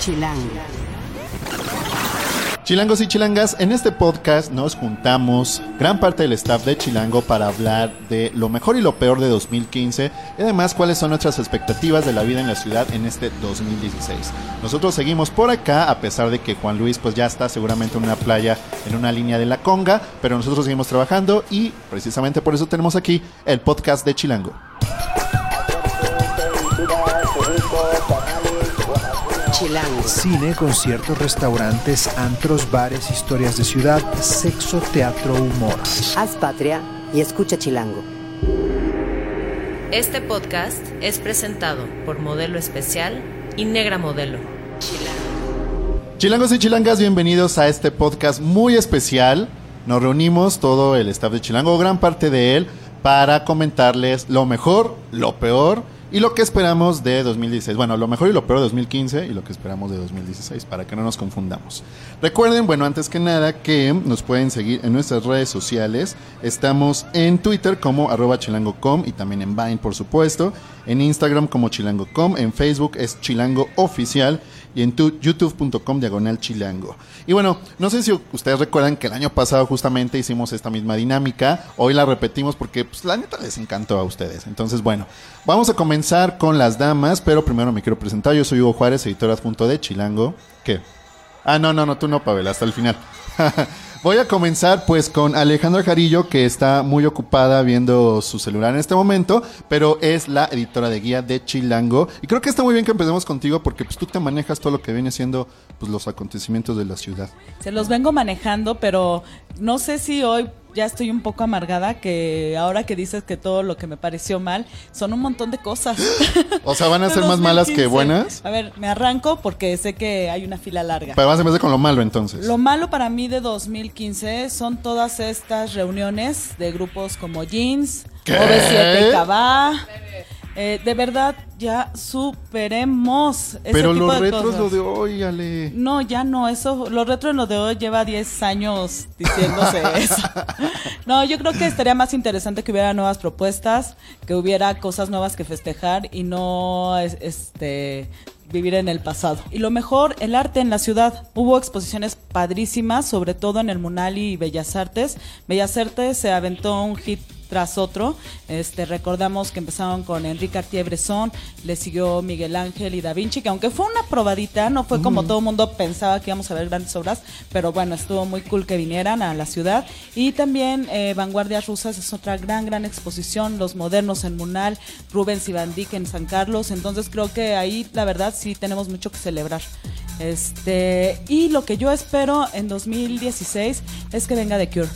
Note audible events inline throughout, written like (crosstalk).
Chilango. Chilangos y chilangas, en este podcast nos juntamos gran parte del staff de Chilango para hablar de lo mejor y lo peor de 2015 y además cuáles son nuestras expectativas de la vida en la ciudad en este 2016. Nosotros seguimos por acá a pesar de que Juan Luis pues ya está seguramente en una playa en una línea de la conga, pero nosotros seguimos trabajando y precisamente por eso tenemos aquí el podcast de Chilango. Chilango. Cine, conciertos, restaurantes, antros, bares, historias de ciudad, sexo, teatro, humor. Haz patria y escucha Chilango. Este podcast es presentado por Modelo Especial y Negra Modelo. Chilangos y chilangas, bienvenidos a este podcast muy especial. Nos reunimos todo el staff de Chilango, gran parte de él, para comentarles lo mejor, lo peor y lo que esperamos de 2016. Bueno, lo mejor y lo peor de 2015 y lo que esperamos de 2016, para que no nos confundamos. Recuerden, bueno, antes que nada, que nos pueden seguir en nuestras redes sociales. Estamos en Twitter como arroba chilango.com y también en Vine, por supuesto. En Instagram como chilango.com. En Facebook es chilango oficial y en tu- youtube.com diagonal chilango. Y bueno, no sé si ustedes recuerdan que el año pasado justamente hicimos esta misma dinámica. Hoy la repetimos porque pues, la neta les encantó a ustedes. Entonces, bueno, vamos a comenzar con las damas, pero primero me quiero presentar. Yo soy Hugo Juárez, editor adjunto de Chilango. ¿Qué? Ah, no, no, no, tú no, Pavel, hasta el final. (laughs) Voy a comenzar pues con Alejandra Jarillo, que está muy ocupada viendo su celular en este momento, pero es la editora de guía de Chilango. Y creo que está muy bien que empecemos contigo porque pues tú te manejas todo lo que viene siendo pues los acontecimientos de la ciudad. Se los vengo manejando, pero no sé si hoy ya estoy un poco amargada que ahora que dices que todo lo que me pareció mal son un montón de cosas. (gasps) O sea, van a (laughs) ser más malas que 2015. buenas. A ver, me arranco porque sé que hay una fila larga. Pero vas a empezar con lo malo entonces. Lo malo para mí de 2015 son todas estas reuniones de grupos como Jeans, ¿Qué? OV7 Cabá. Eh, de verdad, ya superemos ese Pero tipo los de retros cosas. lo de hoy, Ale. No, ya no, eso, lo retro en lo de hoy lleva 10 años diciéndose (laughs) eso. No, yo creo que estaría más interesante que hubiera nuevas propuestas, que hubiera cosas nuevas que festejar y no es- este vivir en el pasado. Y lo mejor, el arte en la ciudad. Hubo exposiciones padrísimas, sobre todo en el Munali y Bellas Artes. Bellas Artes se aventó un hit tras otro. Este, recordamos que empezaron con Enrique Cartier-Bresson, le siguió Miguel Ángel y Da Vinci, que aunque fue una probadita, no fue como todo el mundo pensaba que íbamos a ver grandes obras, pero bueno, estuvo muy cool que vinieran a la ciudad. Y también eh, Vanguardias Rusas es otra gran, gran exposición, Los Modernos en Munal, Rubens y Van Dyck en San Carlos, entonces creo que ahí la verdad sí tenemos mucho que celebrar. Este, y lo que yo espero en 2016 es que venga The Cure.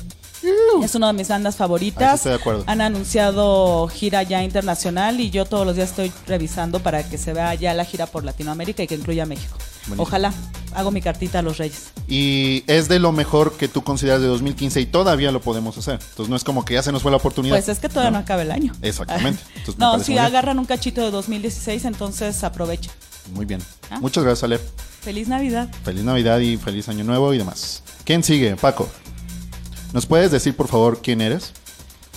Es una de mis bandas favoritas. estoy de acuerdo. Han anunciado gira ya internacional y yo todos los días estoy revisando para que se vea ya la gira por Latinoamérica y que incluya México. Buenísimo. Ojalá. Hago mi cartita a los Reyes. Y es de lo mejor que tú consideras de 2015 y todavía lo podemos hacer. Entonces no es como que ya se nos fue la oportunidad. Pues es que todavía no, acaba el año. Exactamente. (laughs) Entonces, no, si agarran un cachito de 2016, entonces aprovechen. Muy bien. ¿Ah? Muchas gracias, Ale. Feliz Navidad. Feliz Navidad y feliz Año Nuevo y demás. ¿Quién sigue? Paco. ¿Nos puedes decir, por favor, quién eres?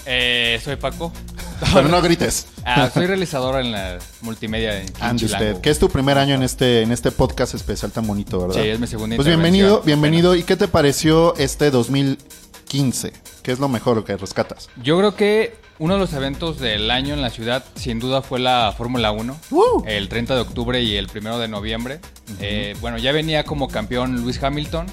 Eh, soy Paco. (laughs) Pero no grites. Ah, soy realizador en la multimedia en Chilango. usted, que es tu primer año en este, en este podcast especial tan bonito, ¿verdad? Sí, es mi segunda Pues bienvenido, bienvenido. ¿Y qué te pareció este 2015? ¿Qué es lo mejor que rescatas? Yo creo que uno de los eventos del año en la ciudad, sin duda, fue la Fórmula 1. ¡Woo! El 30 de octubre y el 1 de noviembre. Eh, bueno, ya venía como campeón Luis Hamilton.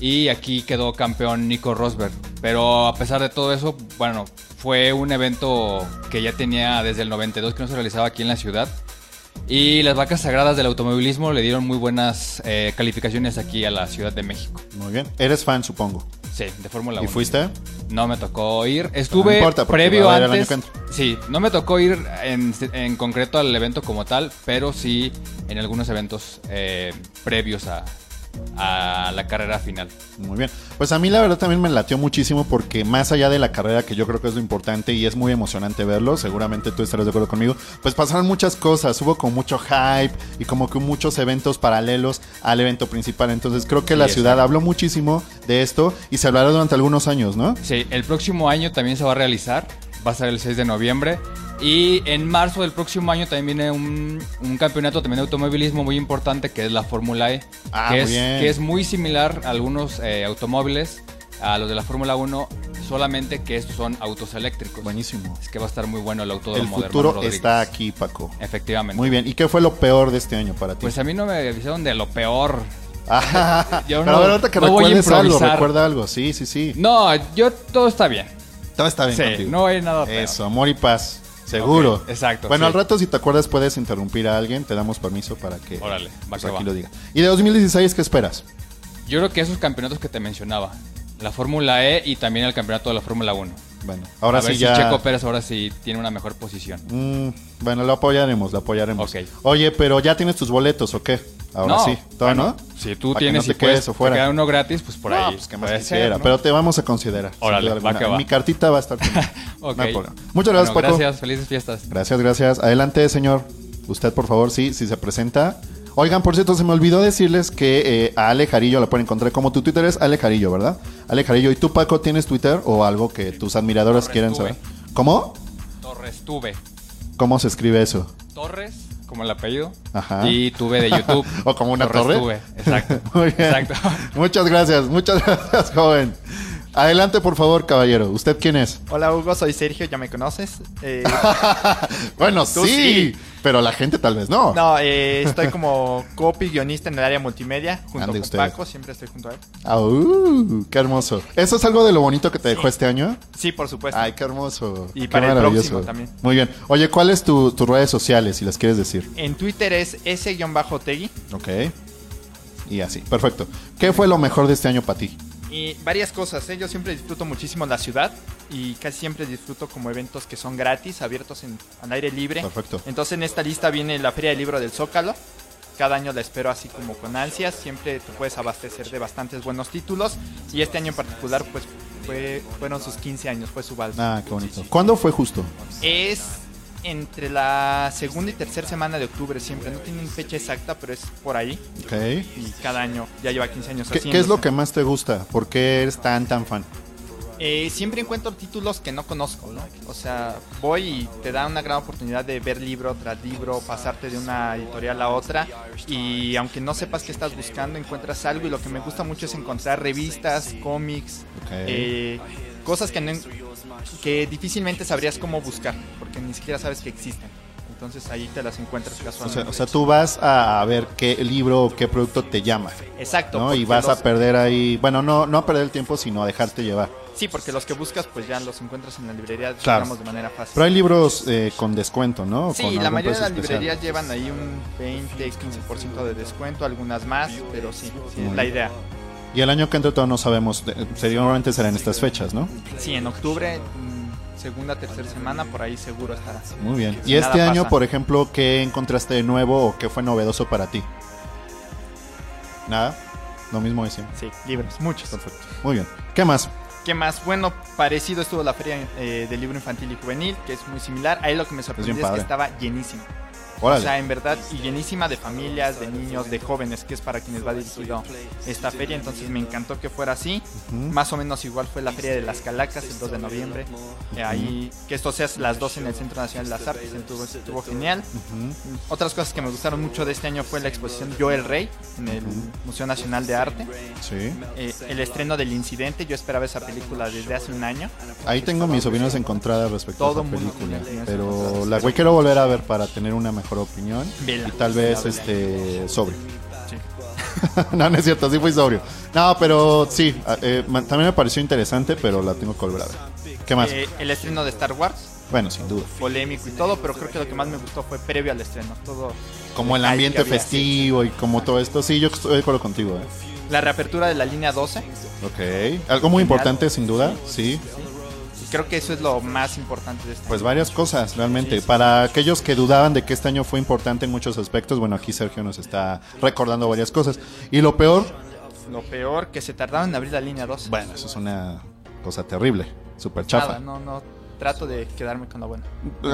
Y aquí quedó campeón Nico Rosberg. Pero a pesar de todo eso, bueno, fue un evento que ya tenía desde el 92 que no se realizaba aquí en la ciudad. Y las vacas sagradas del automovilismo le dieron muy buenas eh, calificaciones aquí a la Ciudad de México. Muy bien. Eres fan, supongo. Sí, de Fórmula ¿Y 1. fuiste? No me tocó ir. Estuve No importa, previo antes. Sí, no me tocó ir en, en concreto al evento como tal, pero sí en algunos eventos eh, previos a, a la carrera final. Muy bien. Pues a mí la verdad también me latió muchísimo porque más allá de la carrera, que yo creo que es lo importante y es muy emocionante verlo, seguramente tú estarás de acuerdo conmigo, pues pasaron muchas cosas, hubo como mucho hype y como que muchos eventos paralelos al evento principal. Entonces creo que Sí, la es ciudad habló muchísimo de esto y se hablará durante algunos años, ¿no? Sí, el próximo año también se va a realizar va a ser el 6 de noviembre. Y en marzo del próximo año también viene un, un campeonato también de automovilismo muy importante que es la Fórmula E. Ah, que, muy es, bien. que es muy similar a algunos eh, automóviles, a los de la Fórmula 1, solamente que estos son autos eléctricos. Buenísimo. Es que va a estar muy bueno el autódromo El de futuro Rodríguez. está aquí, Paco. Efectivamente. Muy bien. ¿Y qué fue lo peor de este año para ti? Pues a mí no me avisaron de lo peor. (laughs) Ah, yo pero no- ahorita que no recuerdes algo, recuerda algo. Sí, sí, sí. No, yo todo está bien. Todo está bien Sí, contigo. no hay nada peor. Eso, amor y paz. Seguro. Exacto, Bueno, sí. al rato, si te acuerdas, puedes interrumpir a alguien. Te damos permiso para que, Órale, pues, aquí lo diga. ¿Y de 2016 qué esperas? Yo creo que esos campeonatos que te mencionaba, la Fórmula E y también el campeonato de la Fórmula 1. Bueno, ahora a ver sí si ya. Checo Pérez ahora sí tiene una mejor posición. Mm, bueno, lo apoyaremos, lo apoyaremos. Ok. Oye, pero ya tienes tus boletos, ¿o qué? Ahora No, sí. ¿Todavía bueno, no? Si tú Para que tienes no te puedes, afuera. te queda uno gratis, pues por no, ahí. pues que más quisiera, ser, ¿no? pero te vamos a considerar. Órale, va que va. Mi cartita va a estar. conmigo. (laughs) Ok. No hay problema. Muchas gracias, Bueno, Paco. Gracias, felices fiestas. Gracias, gracias. Adelante, señor. Usted, por favor, sí, si se presenta. Oigan, por cierto, se me olvidó decirles que eh, a Ale Jarillo la pueden encontrar como tu Twitter es Ale Jarillo, ¿verdad? Ale Jarillo. ¿Y tú, Paco, tienes Twitter o algo que tus admiradores Torres quieran Tuve. saber? ¿Cómo? Torres Tuve. ¿Cómo se escribe eso? Torres, como el apellido. Ajá. Y Tuve de YouTube. (laughs) ¿O como una Torres torre? Tuve, exacto. (laughs) Muy bien. Exacto. Muchas gracias, muchas (laughs) gracias, joven. Adelante, por favor, caballero. ¿Usted quién es? (laughs) Hola Hugo, soy Sergio, ya me conoces. Eh, (laughs) bueno, sí, sí. pero la gente tal vez no. no, eh, estoy como copy guionista en el área multimedia junto Ande con usted. Paco, siempre estoy junto a él. Ah, uh, qué hermoso. ¿Eso es algo de lo bonito que te dejó este año? Sí, por supuesto. Ay, qué hermoso. Y Qué para el próximo también. Muy bien. Oye, ¿cuáles tu, tus redes sociales, si las quieres decir? En Twitter es ese-tegui Ok. Y así, perfecto. ¿Qué fue lo mejor de este año para ti? Y varias cosas. ¿eh? Yo siempre disfruto muchísimo la ciudad y casi siempre disfruto como eventos que son gratis, abiertos en, al aire libre. Perfecto. Entonces en esta lista viene la Feria del Libro del Zócalo. Cada año la espero así como con ansias. Siempre te puedes abastecer de bastantes buenos títulos. Y este año en particular, pues fue, fueron sus 15 años, fue su balsa. Ah, qué bonito. ¿Cuándo fue justo? Es entre la segunda y tercera semana de octubre siempre. No tienen fecha exacta, pero es por ahí. Ok. Y cada año ya lleva 15 años ¿Qué, qué es lo que más te gusta? ¿Por qué eres tan, tan fan? Eh, siempre encuentro títulos que no conozco, ¿no? O sea, voy y te da una gran oportunidad de ver libro tras libro, pasarte de una editorial a otra y aunque no sepas qué estás buscando, encuentras algo y lo que me gusta mucho es encontrar revistas, cómics, eh, cosas que, no, que difícilmente sabrías cómo buscar, porque ni siquiera sabes que existen. Entonces ahí te las encuentras O casualmente. sea, o sea, tú vas a, ver qué libro o qué producto te llama, Exacto. ¿no? Y vas los- a perder ahí, bueno, no, no a perder el tiempo, sino a dejarte llevar. Sí, porque los que buscas pues ya los encuentras en la librería, Claro. digamos, de manera fácil. Pero hay libros eh, con descuento, ¿no? Sí, la mayoría de las especial. librerías llevan ahí un 20, 15% de descuento, algunas más, pero sí, sí, es la idea. Y el año que entra todavía no sabemos, seguramente será en estas fechas, ¿no? Sí, en octubre, mm, segunda, tercera semana, por ahí seguro estará. Muy bien. Si Y este año, pasa. por ejemplo, ¿qué encontraste de nuevo o qué fue novedoso para ti? Nada, lo mismo de siempre. Sí, libros, muchos. Perfecto. Muy bien. ¿Qué más? ¿Qué más? Bueno, parecido estuvo la feria eh, del libro infantil y juvenil, que es muy similar. Ahí lo que me sorprendió es, que estaba llenísimo. Órale. O sea, en verdad, y llenísima de familias, de niños, de jóvenes, que es para quienes va dirigido esta feria. Entonces me encantó que fuera así. Más o menos igual fue la Feria de las Calacas el 2 de noviembre. Eh, ahí, que esto sea las dos en el Centro Nacional de las Artes, estuvo, estuvo genial. Otras cosas que me gustaron mucho de este año fue la exposición Yo el Rey en el Museo Nacional de Arte. Sí. Eh, el estreno del Incidente, yo esperaba esa película desde hace un año. Ahí tengo mis opiniones encontradas respecto Todo a esa película. Pero la güey quiero volver a ver para tener una mejor opinión. Vela. Y tal vez este sobrio. (laughs) no, no es cierto, sí fui sobrio. No, pero sí, eh, también me pareció interesante, pero la tengo que volver a ver. ¿Qué más? Eh, el estreno de Star Wars, bueno, sin duda. polémico y todo, pero creo que lo que más me gustó fue previo al estreno. Todo Como el ambiente había. festivo y como todo esto. Sí, yo estoy de acuerdo contigo. ¿eh? La reapertura de la línea 12. Ok. Algo muy importante, sin duda. Sí. Y creo que eso es lo más importante de este Pues año. varias cosas, realmente. Para aquellos que dudaban de que este año fue importante en muchos aspectos, bueno, aquí Sergio nos está recordando varias cosas. Y lo peor, Lo peor, que se tardaron en abrir la línea 12. bueno, eso es una cosa terrible, súper chafa. Nada, no, no. Trato de quedarme con la buena.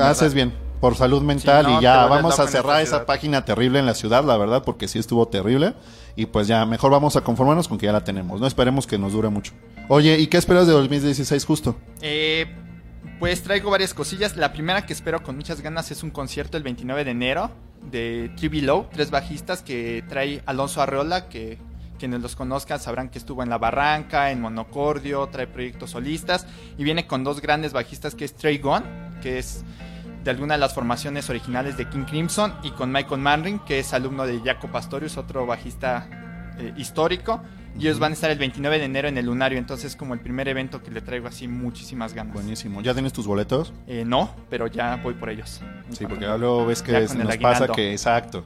Haces bien, por salud mental no, y ya, vamos a cerrar esa página terrible en la ciudad, la verdad, porque sí estuvo terrible. Y pues ya, mejor vamos a conformarnos con que ya la tenemos, no esperemos que nos dure mucho. Oye, ¿y qué esperas de 2016 justo? Eh, Pues traigo varias cosillas. La primera que espero con muchas ganas es un concierto el 29 de enero de Trivi Low, tres bajistas que trae Alonso Arreola, que quienes los conozcan sabrán que estuvo en La Barranca, en Monocordio, trae proyectos solistas y viene con dos grandes bajistas que es Trey Gunn, que es de alguna de las formaciones originales de King Crimson y con Michael Manring, que es alumno de Jaco Pastorius, otro bajista eh, histórico. Y ellos van a estar el 29 de enero en el Lunario, entonces como el primer evento que le traigo así muchísimas ganas. Buenísimo. ¿Ya tienes tus boletos? Eh, no, pero ya voy por ellos. Sí, porque ya luego ves que Ya nos pasa aguinaldo. que, exacto.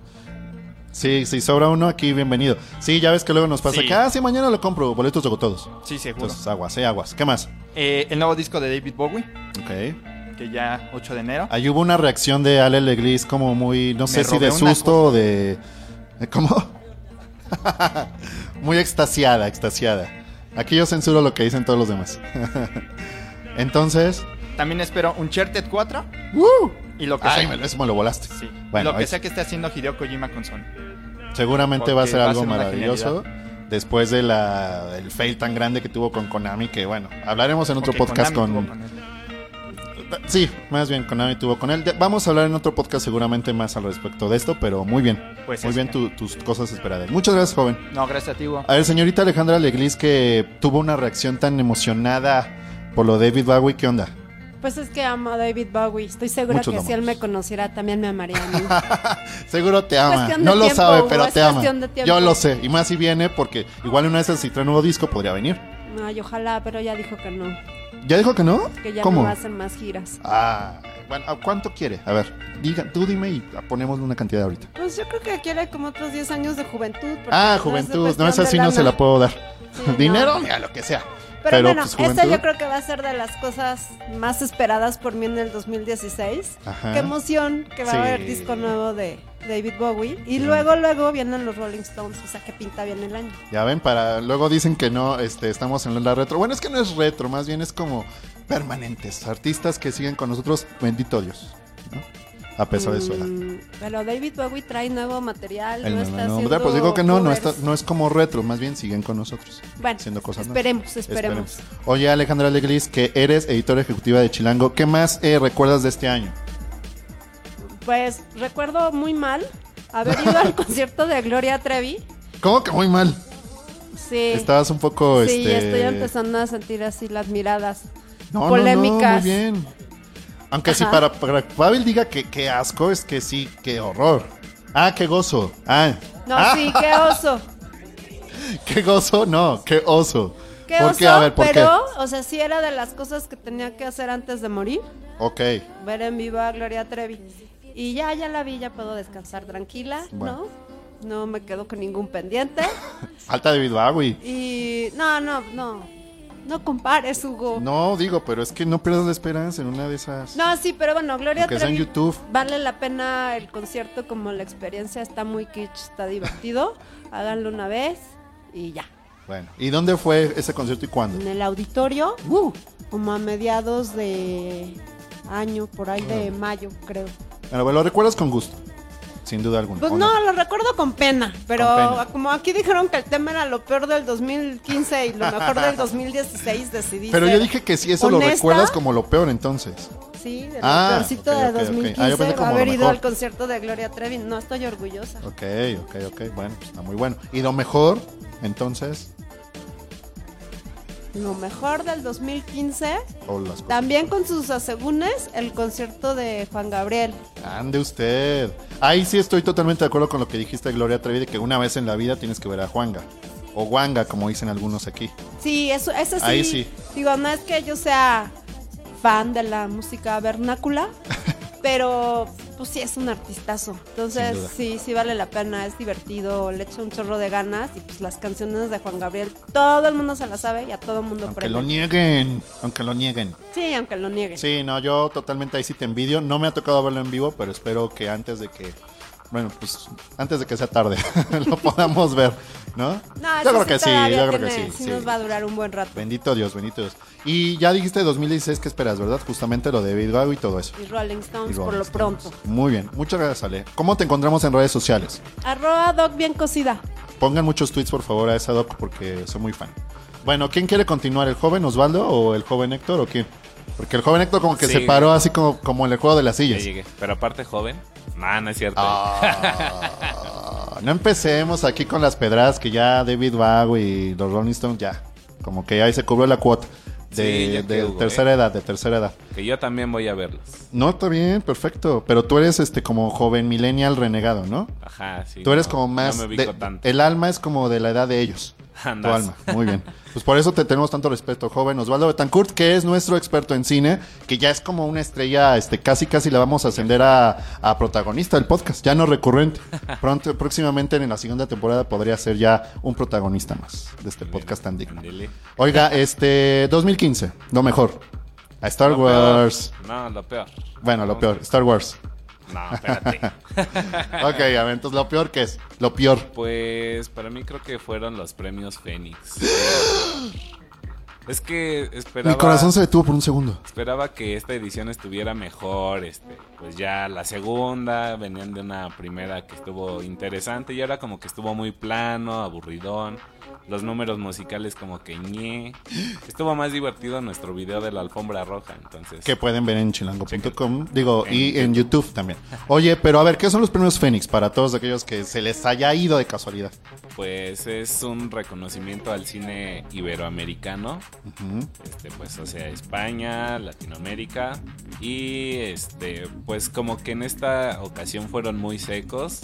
Sí, si sobra uno aquí, bienvenido. Sí, ya ves que luego nos pasa Sí. que, ah, sí, mañana lo compro, boletos de todos. Sí, seguro. Entonces, aguas, eh, aguas. ¿Qué más? Eh, el nuevo disco de David Bowie, Ok. Que ya 8 de enero. Ahí hubo una reacción de Ale Legris como muy, no sé si de susto o de... ¿eh, ¿Cómo? (laughs) muy extasiada, extasiada. Aquí yo censuro lo que dicen todos los demás. (laughs) Entonces... También espero Uncharted 4 ¡uh! y lo que Ay, sea. eso me lo volaste. Sí. Bueno, lo que sea que esté haciendo Hideo Kojima con Sony. Seguramente va a ser a algo ser maravilloso. Después de la, el fail tan grande que tuvo con Konami, que bueno, hablaremos en otro podcast Konami con... Sí, más bien Konami tuvo con él. Vamos a hablar en otro podcast seguramente más al respecto de esto, pero muy bien. Pues muy bien tu- tus cosas esperadas. Muchas gracias, joven. No, gracias a ti, Hugo. A ver, señorita Alejandra Leglis, que tuvo una reacción tan emocionada por lo de David Bowie, ¿qué onda? Pues es que amo a David Bowie. Estoy segura Muchos que si él me conociera también me amaría a mí. (laughs) Seguro te ama. No lo tiempo, sabe, pero es te ama. Yo lo sé. Y más si viene, porque igual una vez si trae nuevo disco podría venir. Ay, ojalá, pero ya dijo que no. ¿Ya dijo que no? Que ya ¿Cómo? no hacer más giras. Ah, bueno, ¿a ¿cuánto quiere? A ver, diga, tú dime y ponemos una cantidad ahorita. Pues yo creo que quiere como otros 10 años de juventud. Ah, no es de juventud, no cuestión es así, de no se la puedo dar. Sí, (laughs) no. Dinero, mira, lo que sea. Pero, Pero, bueno, pues, esta juventud. yo creo que va a ser de las cosas más esperadas por mí en el 2016. Ajá. Qué emoción que va Sí. a haber disco nuevo de David Bowie. Y Sí. luego, luego vienen los Rolling Stones. O sea, que pinta bien el año. Ya ven, para luego dicen que no, este, estamos en la retro. Bueno, es que no es retro, más bien es como permanentes, artistas que siguen con nosotros, bendito Dios, ¿no? A pesar de su edad. Mm, Pero David Bowie trae nuevo material. El no nuevo está haciendo pues digo que no, no, está, no es como retro, más bien siguen con nosotros. Bueno, haciendo cosas nuevas. esperemos, esperemos, Oye, Alejandra Leglis, que eres editora ejecutiva de Chilango, ¿qué más eh, recuerdas de este año? Pues recuerdo muy mal haber ido al (laughs) concierto de Gloria Trevi. ¿Cómo que muy mal? Sí. Estabas un poco, Sí, este... estoy empezando a sentir así las miradas. No, no, polémicas. No, muy bien. Aunque si Ajá. para, para que Pavel diga que, que asco, es que sí, qué horror. Ah, qué gozo. Ah, No, Ah, sí, qué oso. (laughs) qué gozo, no, qué oso. Qué ¿Por oso, qué? A ver, ¿por pero, o sea, sí era de las cosas que tenía que hacer antes de morir. Ok. Ver en vivo a Gloria Trevi. Y ya, ya la vi, ya puedo descansar tranquila, Bueno. ¿no? No me quedo con ningún pendiente. (laughs) Falta David Bowie. Y no, no, no. No compares, Hugo. No, digo, pero es que no pierdas la esperanza en una de esas. No, sí, pero bueno, Gloria Aunque sea en Trevi YouTube. vale la pena el concierto como la experiencia está muy kitsch, está divertido. (laughs) Háganlo una vez y ya. Bueno, ¿y dónde fue ese concierto y cuándo? En el auditorio, Uh, como a mediados de año, por ahí de mayo, creo. bueno, lo recuerdas con gusto, sin duda alguna. Pues ¿o no, lo recuerdo con pena, pero Con pena. como aquí dijeron que el tema era lo peor del 2015 y lo mejor del 2016, decidí Pero yo ser dije que si eso lo honesta. recuerdas como lo peor entonces. Sí, de lo Ah, peorcito ok, de ok, ok. 2015, Ah, yo pensé como lo haber ido al concierto de Gloria Trevi. No estoy orgullosa. Ok, ok, ok. Bueno, pues está muy bueno. ¿Y lo mejor, entonces? Lo mejor del 2015, O las cosas. también con sus asegúnes, el concierto de Juan Gabriel. Ande usted. Ahí sí estoy totalmente de acuerdo con lo que dijiste, Gloria Trevi, de que una vez en la vida tienes que ver a Juanga. O Wanga, como dicen algunos aquí. Sí, eso, ese sí. Ahí sí. Digo, no es que yo sea fan de la música vernácula, (laughs) pero pues sí es un artistazo. Entonces, sí, sí vale la pena, es divertido, le echa un chorro de ganas y pues las canciones de Juan Gabriel, todo el mundo se las sabe y a todo el mundo Aunque prende. lo nieguen. Aunque lo nieguen. Sí, aunque lo nieguen. Sí, no, yo totalmente ahí sí te envidio. No me ha tocado verlo en vivo, pero espero que antes de que. Bueno, pues antes de que sea tarde, (laughs) lo podamos ver, ¿no? No, yo creo que sí, yo creo que sí. sí sí. nos va a durar un buen rato. Bendito Dios, bendito Dios. Y ya dijiste 2016, ¿qué esperas, verdad? Justamente lo de David Bowie y todo eso. Y Rolling Stones Y por lo Stones. pronto. Muy bien, muchas gracias, Ale. ¿Cómo te encontramos en redes sociales? Arroba Doc bien cocida. Pongan muchos tweets, por favor, a esa doc porque soy muy fan. Bueno, ¿quién quiere continuar? ¿El joven Osvaldo o el joven Héctor o quién? Porque el joven Héctor como que Sí. se paró así como, como en el juego de las Ya sillas. llegué. Pero aparte joven. No, no es cierto. Ah, (laughs) no empecemos aquí con las pedradas que ya David Bowie y los Rolling Stones ya. Como que ahí se cubrió la cuota. De, Sí, hubo, tercera ¿eh? edad, de tercera edad. Que yo también voy a verlos. No, está bien, perfecto. Pero tú eres este como joven millennial renegado, ¿no? Ajá, sí. Tú eres no, como más... No me de- tanto. el alma es como de la edad de ellos. Tu alma, muy bien. Pues por eso te tenemos tanto respeto, joven Osvaldo Betancourt, que es nuestro experto en cine, que ya es como una estrella, este, casi casi la vamos a ascender a, a protagonista del podcast, ya no recurrente. Pronto, próximamente en la segunda temporada podría ser ya un protagonista más de este podcast tan digno. Oiga, este, 2015, lo mejor. A Star Lo peor. Wars. No, lo peor. Bueno, lo peor, Star Wars. No, espérate. (laughs) Ok, a ver, entonces lo peor que es, lo peor. Pues para mí creo que fueron los premios Fénix. es que esperaba. Mi corazón se detuvo por un segundo. Esperaba que esta edición estuviera mejor, este, pues ya la segunda, venían de una primera que estuvo interesante y ahora como que estuvo muy plano, aburridón, los números musicales como que ñe. Estuvo más divertido nuestro video de la alfombra roja, entonces. Que pueden ver en chilango.com, digo, En y en YouTube también. Oye, pero a ver, ¿qué son los premios Fénix para todos aquellos que se les haya ido de casualidad? Pues es un reconocimiento al cine iberoamericano. Este, pues, o sea, España, Latinoamérica. Y este, pues como que en esta ocasión fueron muy secos.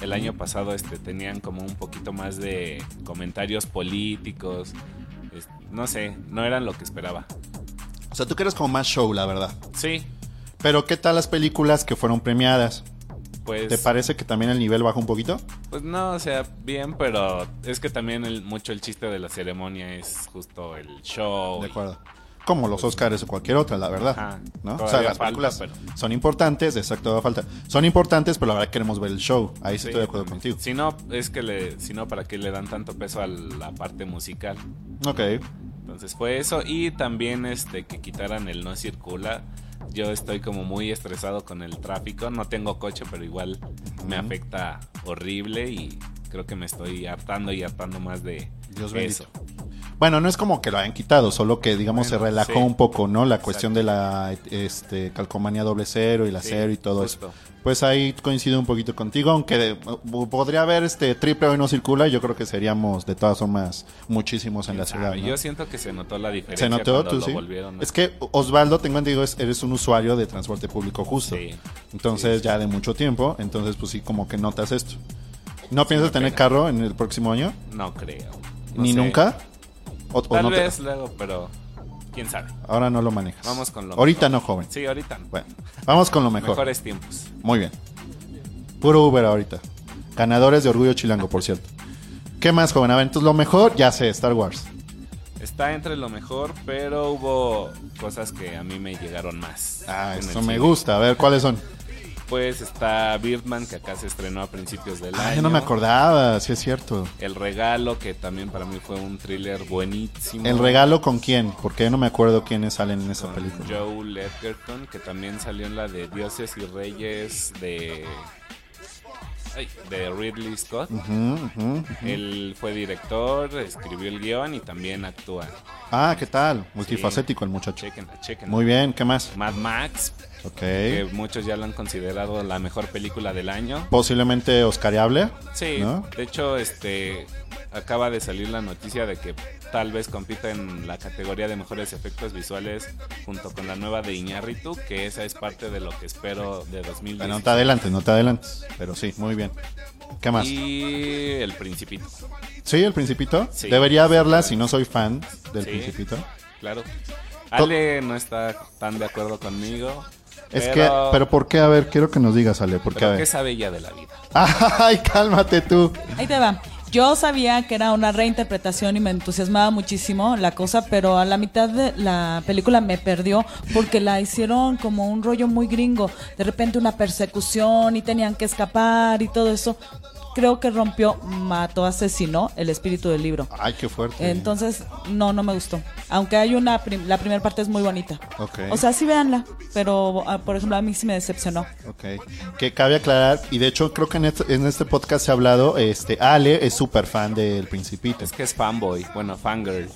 El año pasado este, tenían como un poquito más de comentarios políticos. Es- no sé, no eran lo que esperaba. O sea, tú quieres como más show, la verdad. Sí, Pero ¿qué tal las películas que fueron premiadas? pues. ¿Te parece que también el nivel bajó un poquito? Pues no, o sea, bien, pero es que también el, mucho el chiste de la ceremonia es justo el show. De acuerdo. Como los Oscars o cualquier otra, la verdad. Ajá. ¿no? O sea, las falta, películas pero- son importantes, exacto, falta. Son importantes, pero la verdad queremos ver el show. Ahí sí, Sí, estoy de acuerdo contigo. Si no, es que le, si no, ¿para qué le dan tanto peso a la parte musical? Ok. Entonces fue eso. Y también este que quitaran el no circula. Yo estoy como muy estresado con el tráfico. No tengo coche, pero igual me afecta horrible y creo que me estoy hartando y hartando más de Dios eso. bendito. Bueno, no es como que lo hayan quitado, solo que digamos se relajó sí. un poco, ¿no? La cuestión de la este, calcomanía doble cero y la Sí, cero y todo justo. eso. Pues ahí coincido un poquito contigo, aunque de- uh, podría haber este triple hoy no circula, yo creo que seríamos de todas formas muchísimos en la ciudad. ¿no? Yo siento que se notó la diferencia. ¿Se notó tú, sí? volvieron Es que Osvaldo, tengo entendido, es- eres un usuario de transporte público justo. Sí. Entonces, ya de mucho tiempo, entonces pues sí, como que notas esto. ¿No piensas tener carro en el próximo año? No creo. No ¿Ni sé. nunca? O- o Tal no te- vez luego, pero quién sabe. Ahora no lo manejas. Vamos con lo Ahorita mejor. no, joven. Sí, ahorita. no. Bueno, vamos con lo mejor. Mejores tiempos. Muy bien. Puro Uber ahorita. Ganadores de Orgullo Chilango, por cierto. ¿Qué más, joven? A ver, entonces lo mejor, ya sé, Star Wars. Está entre lo mejor, pero hubo cosas que a mí me llegaron más. Ah, eso me gusta. A ver, ¿cuáles son? Pues está Birdman, que acá se estrenó a principios del Ah, año. ya no me acordaba, sí es cierto. El regalo, que también para mí fue un thriller buenísimo. ¿El regalo con quién? Porque yo no me acuerdo quiénes salen en esa con película. Joe Ledgerton, que también salió en la de Dioses y Reyes de... ay, de Ridley Scott. Él fue director, escribió el guion y también actúa. Ah, ¿qué tal? Multifacético el muchacho. Chequenla, chequenla. Muy bien, ¿qué más? Mad Max, Ok. que muchos ya lo han considerado la mejor película del año. Posiblemente oscariable. Sí, ¿no? de hecho, este acaba de salir la noticia de que tal vez compita en la categoría de mejores efectos visuales junto con la nueva de Iñárritu, que esa es parte de lo que espero de 2010. Bueno, no te adelantes, no te adelantes. Pero sí, muy bien. ¿Qué más? Y El Principito, ¿Sí, El Principito? Sí. Debería verla si no soy fan del Sí. Principito. claro. Ale no está tan de acuerdo conmigo. Es pero, que, pero ¿por qué? A ver, quiero que nos digas, Ale, ¿por qué? ¿qué sabe ella de la vida? (laughs) Ay, cálmate tú. Ahí te va. Yo sabía que era una reinterpretación y me entusiasmaba muchísimo la cosa, pero a la mitad de la película me perdió porque la hicieron como un rollo muy gringo. De repente una persecución y tenían que escapar y todo eso. Creo que rompió, mató, asesinó el espíritu del libro. Ay, qué fuerte. Entonces, no, no me gustó. Aunque hay una, prim- la primera parte es muy bonita. Ok. O sea, sí véanla, pero ah, por ejemplo a mí sí me decepcionó. Ok. Que cabe aclarar, y de hecho creo que en este, en este podcast se ha hablado, este, Ale es súper fan del Principito. Es que es fanboy, bueno, fangirl.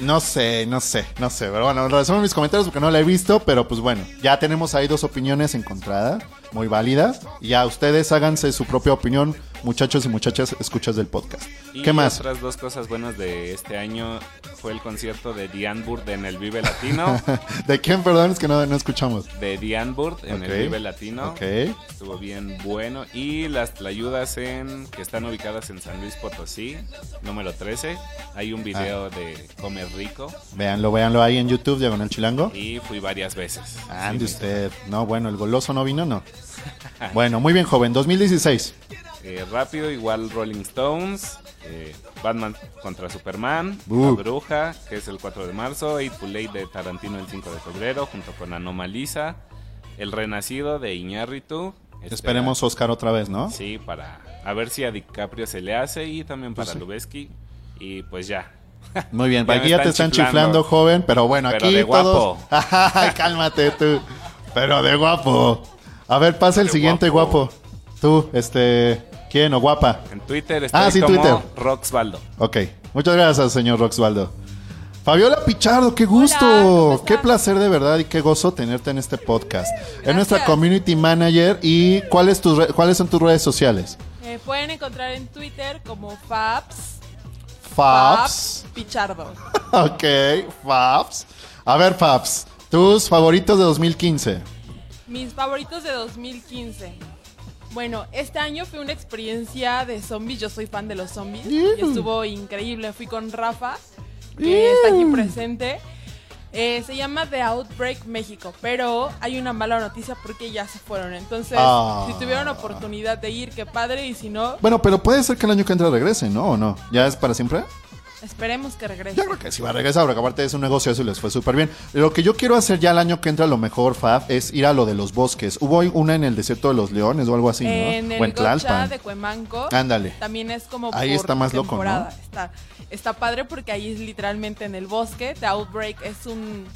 No sé, no sé, no sé. Pero bueno, resumen mis comentarios porque no la he visto, pero pues bueno, ya tenemos ahí dos opiniones encontradas, muy válidas. Y ya ustedes háganse su propia opinión, muchachos y muchachas escuchas del podcast. Y ¿Qué más? otras dos cosas buenas de este año fue el concierto de Diane Burd en el Vive Latino. (laughs) ¿De quién, perdón? Es que no, no escuchamos. de Diane Burd en el Vive Latino. Ok. Estuvo bien bueno. Y las tlayudas en, que están ubicadas en San Luis Potosí, número 13. Hay un video Ah. de Comer Rico. Véanlo, véanlo ahí en YouTube, Diagonal Chilango. Y fui varias veces. Ande Sí, usted. No, bueno, el goloso no vino, no. (laughs) Bueno, muy bien, joven. 2016. Eh, rápido, igual Rolling Stones, eh, Batman contra Superman, Uh. La Bruja, que es el 4 de marzo, Eightful Eight de Tarantino el 5 de febrero, junto con Anomalisa, El Renacido de Iñárritu. Espera- Esperemos Oscar otra vez, ¿no? Sí, para a ver si a DiCaprio se le hace y también para Pues sí. Lubeski. Y pues ya. (laughs) Muy bien, aquí ya te están chiflando, chiflando. joven, pero bueno, Pero aquí de todos... guapo. (laughs) Ay, cálmate tú. Pero de guapo. A ver, pasa el siguiente guapo. guapo. Tú, este, ¿quién o guapa? En Twitter estoy Ah, sí, como Twitter. Roxvaldo. Ok, muchas gracias, señor Roxvaldo. Fabiola Pichardo, qué ¿cómo gusto, qué placer de verdad y qué gozo tenerte en este podcast. Es nuestra community manager y ¿cuáles, tus ¿cuáles son tus redes sociales? Me pueden encontrar en Twitter como Fabs. Fabs. Pichardo. (laughs) Ok, Fabs. A ver, Fabs, tus favoritos de 2015. Mis favoritos de 2015. Bueno, este año fue una experiencia de zombies. Yo soy fan de los zombies. Y estuvo increíble. Fui con Rafa, que está aquí presente. Eh, se llama The Outbreak México, pero hay una mala noticia porque ya se fueron. Entonces, Ah. si tuvieron oportunidad de ir, qué padre. Y si no, Bueno, pero puede ser que el año que entra regrese, ¿no? ¿O no? ¿Ya es para siempre? Esperemos que regrese. Yo creo que sí va a regresar, porque aparte es un negocio, eso les fue súper bien. Lo que yo quiero hacer ya el año que entra, lo mejor, Fab, es ir a lo de los bosques. Hubo una en el desierto de los leones o algo así, ¿no? En el o en Tlalpan. de Cuemanco. Ándale. También es como Ahí por está más loco, ¿no? Está, está padre porque ahí es literalmente en el bosque. The Outbreak es un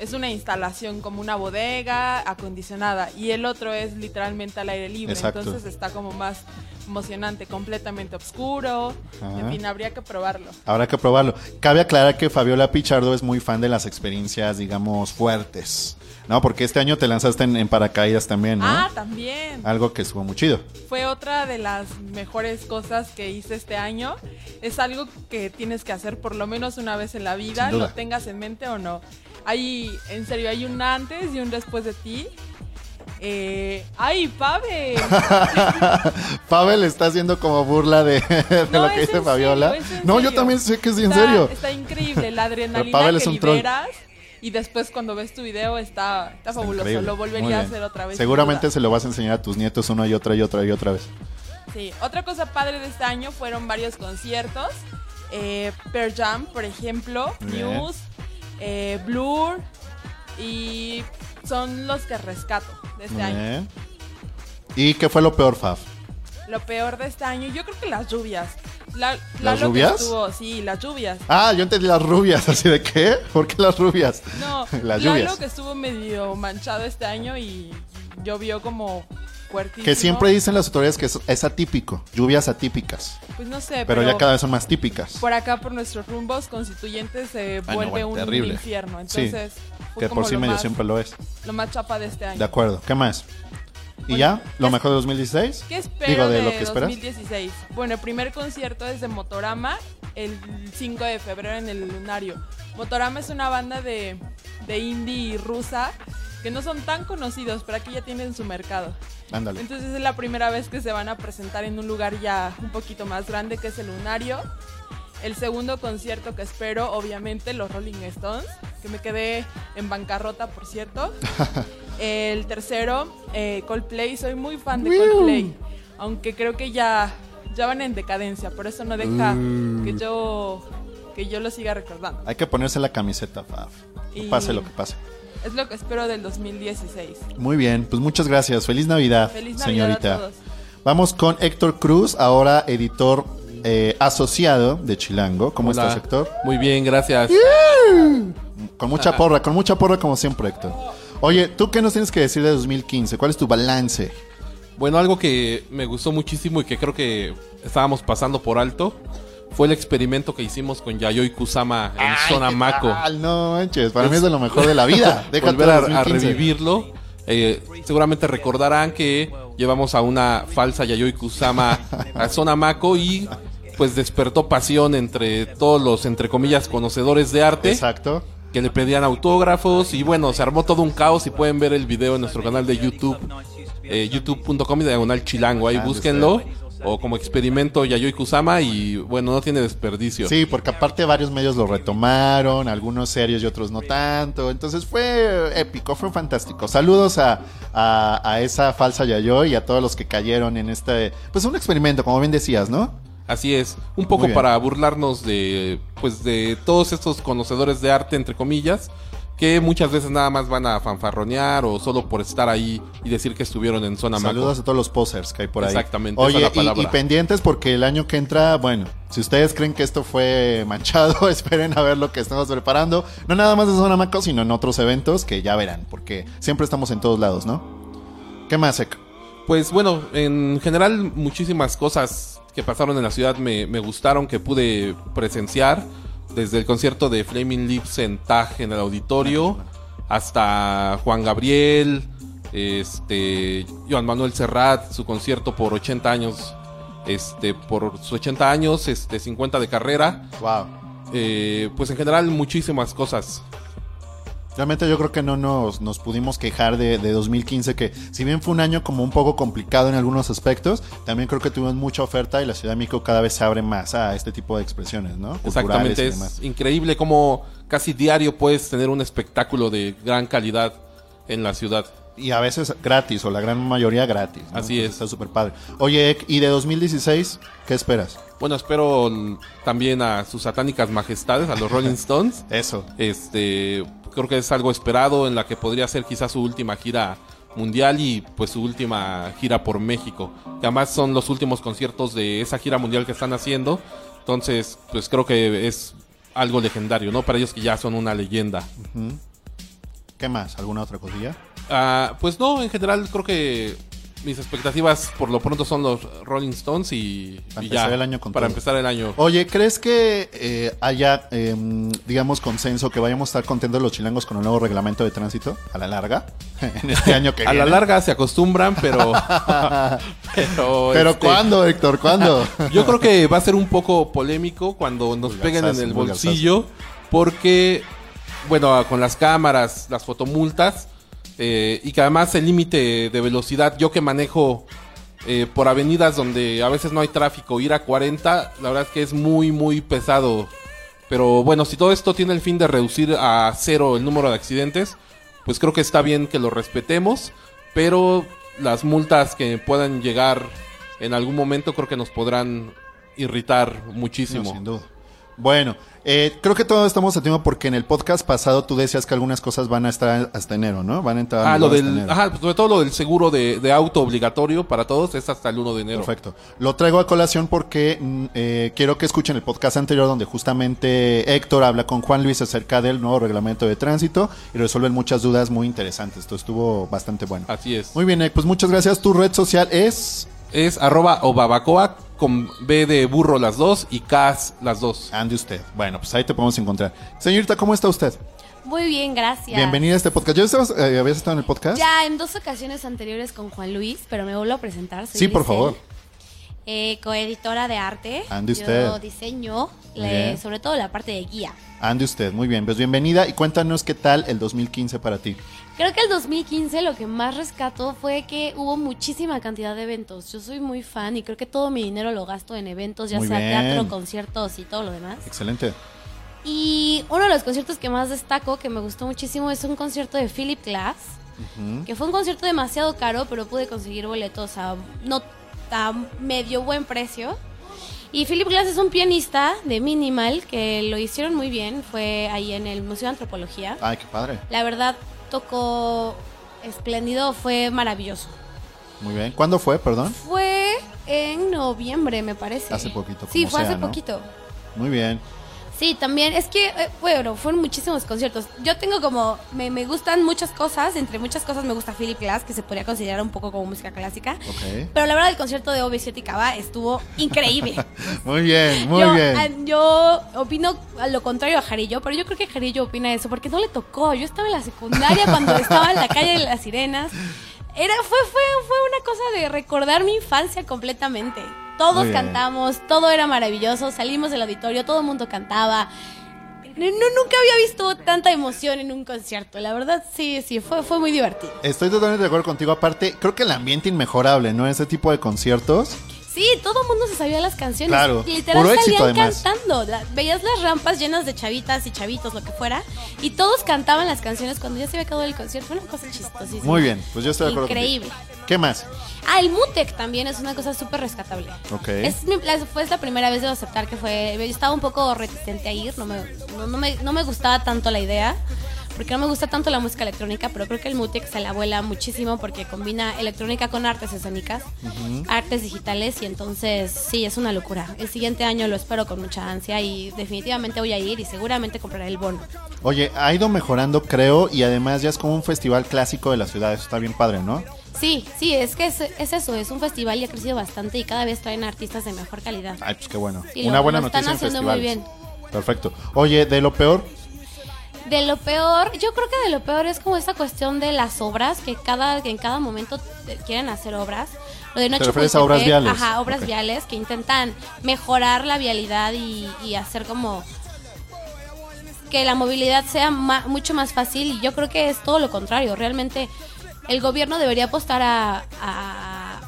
es una instalación como una bodega acondicionada y el otro es literalmente al aire libre. Exacto. Entonces está como más emocionante, completamente oscuro. Ajá. En fin, habría que probarlo. Habrá que probarlo. Cabe aclarar que Fabiola Pichardo es muy fan de las experiencias, digamos, fuertes. ¿No? Porque este año te lanzaste en, en paracaídas también, ¿no? Ah, también. Algo que estuvo muy chido. Fue otra de las mejores cosas que hice este año. Es algo que tienes que hacer por lo menos una vez en la vida, lo tengas en mente o no. Hay, en serio, hay un antes y un después de ti. Eh, ¡Ay, Pavel! (laughs) Pavel está haciendo como burla de, de No, lo que dice Fabiola. serio, no, yo también sé que es en serio. Está increíble la (laughs) adrenalina Pavel que es un troll. liberas. Y después cuando ves tu video está, está fabuloso. Increíble. Lo volvería a hacer otra vez. Seguramente se lo vas a enseñar a tus nietos una y otra y otra y otra vez. Sí, otra cosa padre de este año fueron varios conciertos. Eh, Pearl Jam, por ejemplo, Bien. Muse, eh, Blur y son los que rescato de este año. ¿Y qué fue lo peor, Fab? Lo peor de este año, yo creo que las lluvias. La, la- ¿Las lluvias? estuvo- sí, las lluvias. Ah, yo entendí las rubias, (laughs) así de qué? ¿Por qué las rubias? No, (laughs) las Lalo lluvias. que estuvo medio manchado este año y llovió como fuertísimo. Que siempre dicen las autoridades que es, es atípico, lluvias atípicas. Pues no sé, Pero, ya cada vez son más típicas. por acá por nuestros rumbos constituyentes se no, vuelve bueno, un terrible. infierno. Sí, Entonces, fue Que por sí medio más- siempre lo es. lo más chapa de este año. De acuerdo. ¿Qué más? ¿Y Bueno, ya? ¿Lo ¿qué- mejor de 2016? ¿Qué espero Digo, de, de, lo que esperas. 2016? Bueno, el primer concierto es de Motorama el 5 de febrero en el Lunario. Motorama es una banda de, de indie rusa que no son tan conocidos, pero aquí ya tienen su mercado. Ándale. Entonces es la primera vez que se van a presentar en un lugar ya un poquito más grande que es el Lunario. El segundo concierto que espero, obviamente, los Rolling Stones, que me quedé en bancarrota, por cierto. (laughs) El tercero, eh, Coldplay. Soy muy fan de Coldplay, aunque creo que ya, ya van en decadencia, por eso no deja Mm. que yo que yo lo siga recordando. Hay que ponerse la camiseta, Fab. Y- Pase lo que pase. Es lo que espero del 2016. Muy bien, pues muchas gracias. Feliz Navidad, Feliz Navidad señorita. a todos. Vamos con Héctor Cruz, ahora editor eh, asociado de Chilango. ¿Cómo Hola. estás, Héctor? Muy bien, gracias. Con mucha porra, con mucha porra como siempre, Héctor. Oye, ¿tú qué nos tienes que decir de 2015? ¿Cuál es tu balance? Bueno, algo que me gustó muchísimo y que creo que estábamos pasando por alto fue el experimento que hicimos con Yayoi Kusama en Zona ¿qué Mako. tal? No manches, para mí es de lo mejor de la vida. (laughs) Déjate Volver a, a 2015. revivirlo. Eh, seguramente recordarán que llevamos a una falsa Yayoi Kusama a (laughs) Zona Mako y pues despertó pasión entre todos los, entre comillas, conocedores de arte. Exacto. que le pedían autógrafos y bueno, se armó todo un caos y pueden ver el video en nuestro canal de YouTube, eh, youtube.com y diagonal chilango, ahí Ah, búsquenlo, o como experimento Yayoi Kusama y bueno, no tiene desperdicio. Sí, porque aparte varios medios lo retomaron, algunos serios y otros no tanto. Entonces fue épico, fue fantástico. Saludos a, a, a esa falsa Yayoi y a todos los que cayeron en este, pues un experimento, como bien decías, ¿no? Así es, un poco para burlarnos de pues de todos estos conocedores de arte entre comillas que muchas veces nada más van a fanfarronear o solo por estar ahí y decir que estuvieron en zona. Saludos a todos los posers que hay por ahí. Exactamente, esa Oye, es la y- pendientes porque el año que entra, bueno, si ustedes creen que esto fue manchado, (laughs) esperen a ver lo que estamos preparando. No nada más de Zona Maco, sino en otros eventos que ya verán, porque siempre estamos en todos lados, ¿no? ¿Qué más, Ek? Pues bueno, en general muchísimas cosas que pasaron en la ciudad me, me gustaron, que pude presenciar. Desde el concierto de Flaming Lips en TAG en el auditorio, hasta Juan Gabriel, este, Joan Manuel Serrat, su concierto por 80 años, este, por sus 80 años, este, 50 de carrera. Wow. Eh, pues en general muchísimas cosas. Realmente yo creo que no nos, nos pudimos quejar de, de 2015, que si bien fue un año como un poco complicado en algunos aspectos, también creo que tuvimos mucha oferta y la Ciudad de México cada vez se abre más a este tipo de expresiones, ¿no? Culturales Exactamente, es increíble cómo casi diario puedes tener un espectáculo de gran calidad en la ciudad. Y a veces gratis, o la gran mayoría gratis. ¿no? Así Entonces es. Está súper padre. Oye, Ek, ¿y de 2016 qué esperas? Bueno, espero también a sus satánicas majestades, a los Rolling (laughs) Stones. Eso. Este, creo que es algo esperado en la que podría ser quizás su última gira mundial y pues su última gira por México. Que además son los últimos conciertos de esa gira mundial que están haciendo. Entonces, pues creo que es algo legendario, ¿no? Para ellos que ya son una leyenda. ¿Qué más? ¿Alguna otra cosilla? Ah, pues no, en general creo que mis expectativas por lo pronto son los Rolling Stones y, Para y empezar ya, el año con para todo. empezar el año. Oye, ¿crees que eh, haya, eh, digamos, consenso que vayamos a estar contentos los chilangos con el nuevo reglamento de tránsito a la larga? (laughs) en este año que a la larga se acostumbran, pero (laughs) pero, ¿Pero este, cuándo, Héctor? ¿Cuándo? (laughs) Yo creo que va a ser un poco polémico cuando nos peguen en el bolsillo, porque, bueno, con las cámaras, las fotomultas, eh, y que además el límite de velocidad, yo que manejo eh, por avenidas donde a veces no hay tráfico, ir a 40, la verdad es que es muy, muy pesado. Pero bueno, si todo esto tiene el fin de reducir a cero el número de accidentes, pues creo que está bien que lo respetemos, pero las multas que puedan llegar en algún momento creo que nos podrán irritar muchísimo. Sin duda. Bueno, eh, creo que todos estamos a tiempo porque en el podcast pasado tú decías que algunas cosas van a estar hasta enero, ¿no? Van a entrar en Ah, lo hasta del, enero. ajá, sobre todo lo del seguro de, de auto obligatorio para todos es hasta el 1 de enero. Perfecto. Lo traigo a colación porque mm, eh, quiero que escuchen el podcast anterior donde justamente Héctor habla con Juan Luis acerca del nuevo reglamento de tránsito y resuelven muchas dudas muy interesantes. Esto estuvo bastante bueno. Así es. Muy bien, pues muchas gracias. Tu red social es... Es arroba obabacoa con B de burro las dos y K las dos. Ande usted. Bueno, pues ahí te podemos encontrar. Señorita, ¿cómo está usted? Muy bien, gracias. Bienvenida a este podcast. ¿Ya estabas, eh, habías estado en el podcast? Ya en dos ocasiones anteriores con Juan Luis, pero me vuelvo a presentar. Soy Sí, por favor. eh, coeditora de arte. Ande Yo usted. diseño, le- bien. sobre todo la parte de guía. Ande usted. Muy bien. Pues bienvenida y cuéntanos qué tal el 2015 para ti. Creo que el 2015 lo que más rescató fue que hubo muchísima cantidad de eventos. Yo soy muy fan y creo que todo mi dinero lo gasto en eventos, ya Muy sea bien. teatro, conciertos y todo lo demás. Excelente. Y uno de los conciertos que más destaco, que me gustó muchísimo, es un concierto de Philip Glass. Que fue un concierto demasiado caro, pero pude conseguir boletos a no a medio buen precio. Y Philip Glass es un pianista de minimal que lo hicieron muy bien, fue ahí en el Museo de Antropología. Ay, qué padre. La verdad tocó espléndido, fue maravilloso. Muy bien. ¿Cuándo fue, perdón? Fue en noviembre, me parece. Hace poquito, Sí, fue sea, hace ¿no? poquito. Muy bien. Sí, también, es que, eh, bueno, fueron muchísimos conciertos. Yo tengo como, me, me gustan muchas cosas, entre muchas cosas me gusta Philip Glass, que se podría considerar un poco como música clásica. Pero la verdad, el concierto de OV7 y Cava estuvo increíble. (laughs) Muy bien, muy yo, bien. ah, yo opino a lo contrario a Jarillo, pero yo creo que Jarillo opina eso, porque no le tocó. Yo estaba en la secundaria cuando estaba en la calle de las sirenas. Era, fue, fue, fue una cosa de recordar mi infancia completamente. Todos Muy bien. cantamos, todo era maravilloso, salimos del auditorio, todo el mundo cantaba. No, nunca había visto tanta emoción en un concierto. La verdad, sí, sí, fue, fue muy divertido. Estoy totalmente de acuerdo contigo. Aparte, creo que el ambiente inmejorable, ¿no? Ese tipo de conciertos. Sí, todo el mundo se sabía las canciones. Claro, Literal puro salían cantando. La- veías las rampas llenas de chavitas y chavitos, lo que fuera. Y todos cantaban las canciones cuando ya se había acabado el concierto. Fue una cosa chistosísima. Muy bien, pues yo estoy de acuerdo Increíble. contigo. ¿Qué más? Ah, el Mutec también es una cosa súper rescatable. Ok. Es mi- la- fue la primera vez de aceptar que fue. Yo estaba un poco reticente a ir, no me, no, no me, no me gustaba tanto la idea. Porque no me gusta tanto la música electrónica, pero creo que el Mutec se la vuela muchísimo porque combina electrónica con artes escénicas, artes digitales y entonces sí, es una locura. El siguiente año lo espero con mucha ansia y definitivamente voy a ir y seguramente compraré el bono. Oye, ha ido mejorando, creo, y además ya es como un festival clásico de la ciudad. Eso está bien padre, ¿no? Sí, sí, es que es, es eso, es un festival y ha crecido bastante y cada vez traen artistas de mejor calidad. Ay, pues qué bueno. Una lo- buena lo están noticia en haciendo muy festivales. Perfecto. Oye, de lo peor, De lo peor, yo creo que de lo peor es como esa cuestión de las obras, que cada que en cada momento te- quieren hacer obras. Lo de ¿Te Noche refieres a obras viales? Ajá, obras viales que intentan mejorar la vialidad y, y hacer como que la movilidad sea ma- mucho más fácil y yo creo que es todo lo contrario. Realmente el gobierno debería apostar a, a,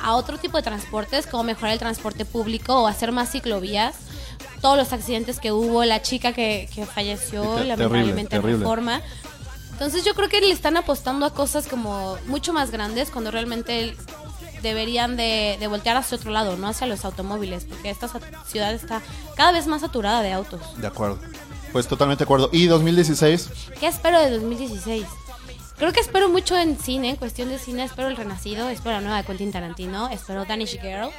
a otro tipo de transportes, como mejorar el transporte público o hacer más ciclovías. Todos los accidentes que hubo, la chica que, que falleció te- lamentablemente terrible, en terrible. reforma. Entonces yo creo que le están apostando a cosas como mucho más grandes cuando realmente deberían de, de voltear hacia otro lado, no hacia los automóviles, porque esta ciudad está cada vez más saturada de autos. de acuerdo. Pues totalmente de acuerdo. ¿Y 2016? ¿Qué espero de 2016? Creo que espero mucho en cine, en cuestión de cine, espero El Renacido, espero la nueva de Quentin Tarantino, espero Danish Girl.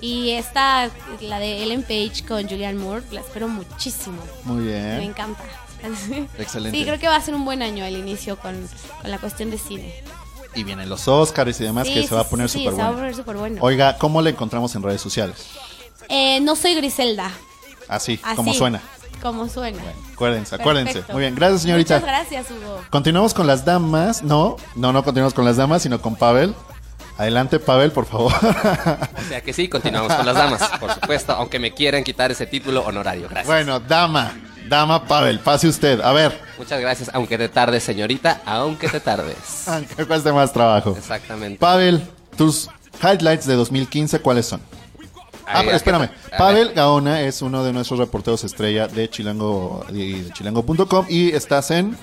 Y esta, la de Ellen Page con Julianne Moore, la espero muchísimo. Muy Me bien. encanta. (laughs) Excelente. Sí, creo que va a ser un buen año el inicio con, con la cuestión de cine. Y vienen los Oscars y demás, Sí, que sí, se va a sí, poner sí, súper a bueno. bueno. Oiga, ¿cómo le encontramos en redes sociales? Eh, no soy Griselda. Así, Así, como suena. Como suena. Acuérdense, acuérdense. Perfecto. Muy bien, gracias señorita. Muchas gracias, Hugo. Continuamos con las damas. No, no, no continuamos con las damas, sino con Pavel. Adelante, Pavel, por favor. O sea que sí, continuamos con las damas, por supuesto, aunque me quieran quitar ese título honorario. Gracias. bueno, dama. Dama Pavel, pase usted. A ver, Muchas gracias, aunque te tardes, señorita, aunque te tardes. (laughs) que cueste más trabajo. Exactamente. Pavel, tus highlights de 2015, ¿cuáles son? Ah, Ay, pero ¿a espérame. Pavel Gaona es uno de nuestros reporteros estrella de Chilango y de chilango.com y estás en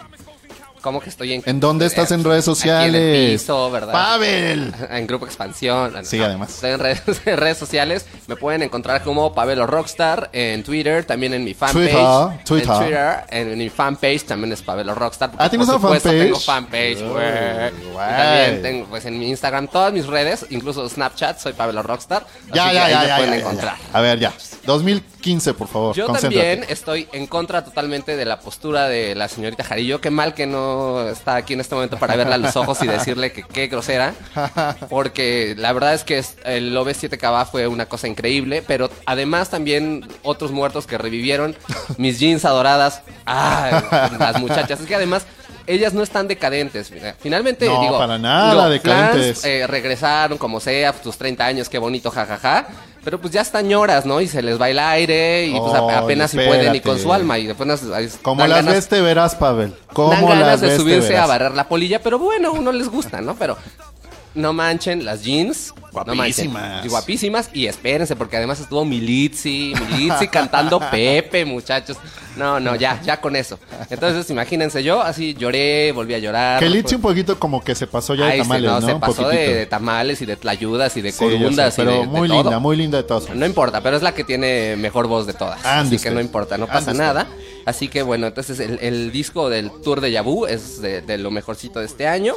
¿Cómo que estoy en... ¿En dónde estás en redes Aquí en el sociales? piso, ¿verdad? ¡Pavel! (laughs) En Grupo Expansión. Sí, No, además. Estoy en redes, (laughs) en redes sociales. Me pueden encontrar como Pavelo Rockstar en Twitter, también en mi fanpage. Twitter, Twitter. En Twitter, en, mi fanpage también es Pavelo Rockstar. Ah, ¿tienes una fanpage? tengo fanpage, güey. También tengo, pues, en mi Instagram, todas mis redes, incluso Snapchat, soy Pavelo Rockstar. Ya, así ya, que ahí ya, me ya, pueden ya, ya, encontrar. ya. A ver, ya. 2015, por favor. Yo también estoy en contra totalmente de la postura de la señorita Jarillo. Qué mal que no está aquí en este momento para verla a los ojos y decirle que qué grosera. (laughs) Porque la verdad es que el OV7 Cava fue una cosa increíble. Pero además también otros muertos que revivieron. Mis jeans adoradas. Ah, las muchachas. Es que además... Ellas no están decadentes. Finalmente, No, digo. para nada digo, decadentes. Flans, eh, regresaron como sea, tus 30 años, qué bonito, jajaja. Pero pues ya están ñoras, ¿no? Y se les va el aire y pues a- apenas si pueden y con su alma. Y después nos- Como las ganas- ves te verás, Pavel. Como dan las ganas de ves te subirse a verás. barrer la polilla, pero bueno, uno les gusta, ¿no? Pero no manchen las jeans. No manchen. Guapísimas. Y guapísimas. Y espérense, porque además estuvo Militzi, Militzi cantando (laughs) Pepe, muchachos. No, no, ya, ya con eso. Entonces, imagínense, yo así lloré, volví a llorar. Que Litsi un poquito como que se pasó ya de Ay, tamales, ¿no? no, se Un pasó de, tamales y de tlayudas y de Sí, sé, corundas. y pero de- de muy todo. linda, muy linda de todas. No importa, pero es la que tiene mejor voz de todas. Ande así que no importa, no pasa Ande nada. Así que bueno, entonces el, el disco del Tour de Yabu es de, de lo mejorcito de este año.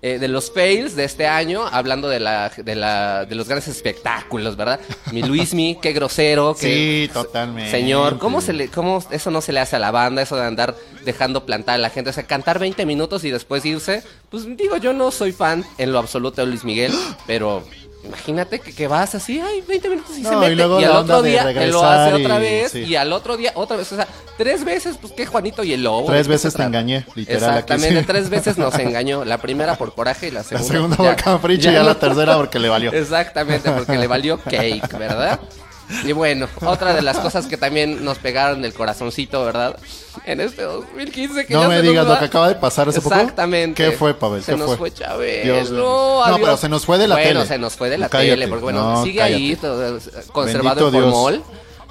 Eh, de los fails de este año, hablando de la, de la, de los grandes espectáculos, ¿verdad? Mi Luismi, (laughs) qué grosero, qué Sí, totalmente. Señor, ¿cómo se le, cómo eso no se le hace a la banda, eso de andar dejando plantar a la gente? O sea, cantar 20 minutos y después irse. Pues digo, yo no soy fan en lo absoluto de Luis Miguel, (gasps) pero imagínate que, que vas así, ay, 20 minutos y se y mete. luego Y, la al otro día te lo hace otra vez. sí. Y al otro día otra vez. O sea, tres veces, pues que Juanito y el lobo. Tres después veces te engañé, literal. aquí Exactamente, sí. tres veces nos (laughs) engañó. La primera por coraje y la La segunda, segunda ya- por capricho y ya la tercera porque le valió. Exactamente, porque le valió cake, ¿verdad? Y bueno, otra de las cosas que también nos pegaron del corazoncito, ¿verdad? En este 2015 que No ya me se nos digas va. lo que acaba de pasar hace poco. Exactamente. ¿Qué fue, Pavel? Se ¿Qué nos fue? fue Chabelo. Dios mío. No, adiós. pero se nos fue de la bueno, tele. se nos fue de la Cállate. tele, porque bueno, No, sigue ahí, todo, conservado Bendito en Dios.